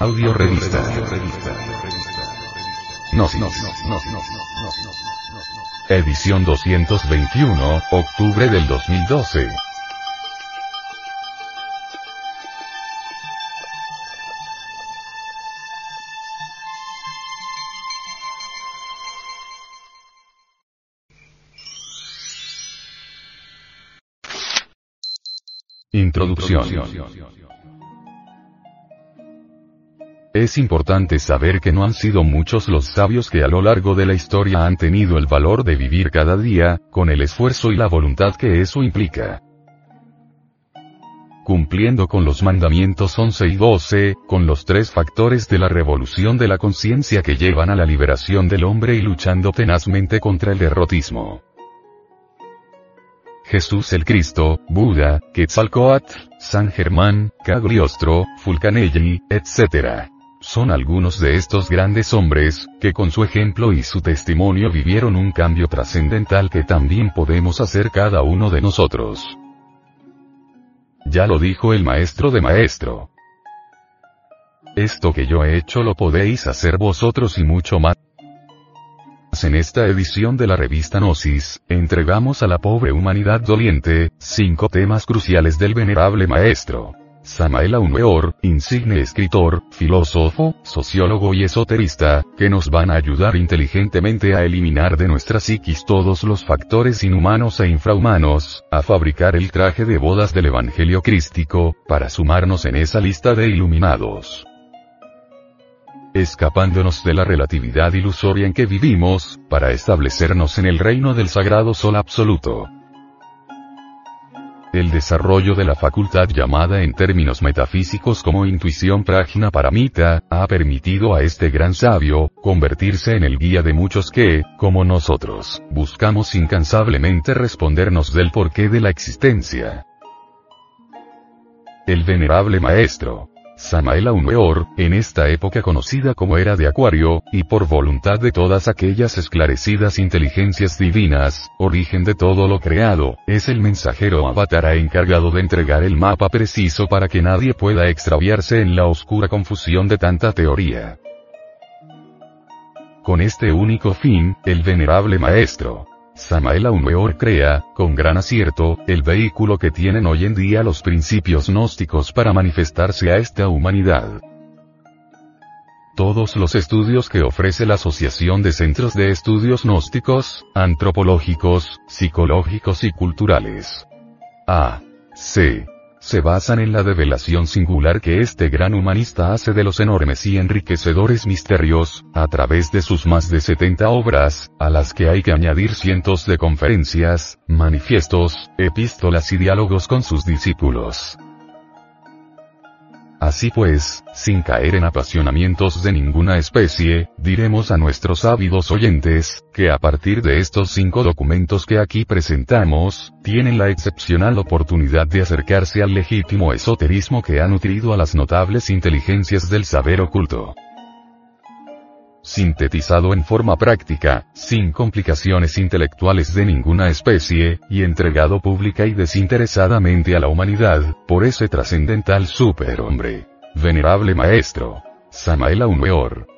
Audio revista. Gnosis. Edición 221, octubre del 2012. Introducción. Es importante saber que no han sido muchos los sabios que a lo largo de la historia han tenido el valor de vivir cada día, con el esfuerzo y la voluntad que eso implica. Cumpliendo con los mandamientos 11 y 12, con los tres factores de la revolución de la conciencia que llevan a la liberación del hombre y luchando tenazmente contra el derrotismo. Jesús el Cristo, Buda, Quetzalcoatl, San Germán, Cagliostro, Fulcanelli, etc. Son algunos de estos grandes hombres, que con su ejemplo y su testimonio vivieron un cambio trascendental que también podemos hacer cada uno de nosotros. Ya lo dijo el maestro de maestro. Esto que yo he hecho lo podéis hacer vosotros y mucho más. En esta edición de la revista Gnosis, entregamos a la pobre humanidad doliente, cinco temas cruciales del venerable maestro. Samael Weor, insigne escritor, filósofo, sociólogo y esoterista, que nos van a ayudar inteligentemente a eliminar de nuestra psiquis todos los factores inhumanos e infrahumanos, a fabricar el traje de bodas del Evangelio crístico, para sumarnos en esa lista de iluminados escapándonos de la relatividad ilusoria en que vivimos, para establecernos en el reino del sagrado sol absoluto. El desarrollo de la facultad llamada en términos metafísicos como intuición prajna paramita, ha permitido a este gran sabio, convertirse en el guía de muchos que, como nosotros, buscamos incansablemente respondernos del porqué de la existencia. El venerable maestro, Samael Weor, en esta época conocida como era de Acuario, y por voluntad de todas aquellas esclarecidas inteligencias divinas, origen de todo lo creado, es el mensajero avatar encargado de entregar el mapa preciso para que nadie pueda extraviarse en la oscura confusión de tanta teoría. Con este único fin, el venerable maestro, Samael Weor crea, con gran acierto, el vehículo que tienen hoy en día los principios gnósticos para manifestarse a esta humanidad. Todos los estudios que ofrece la Asociación de Centros de Estudios Gnósticos, Antropológicos, Psicológicos y Culturales. A. C se basan en la develación singular que este gran humanista hace de los enormes y enriquecedores misterios, a través de sus más de 70 obras, a las que hay que añadir cientos de conferencias, manifiestos, epístolas y diálogos con sus discípulos. Así pues, sin caer en apasionamientos de ninguna especie, diremos a nuestros ávidos oyentes, que a partir de estos cinco documentos que aquí presentamos, tienen la excepcional oportunidad de acercarse al legítimo esoterismo que ha nutrido a las notables inteligencias del saber oculto sintetizado en forma práctica, sin complicaciones intelectuales de ninguna especie, y entregado pública y desinteresadamente a la humanidad, por ese trascendental superhombre. Venerable Maestro. Samael Weor.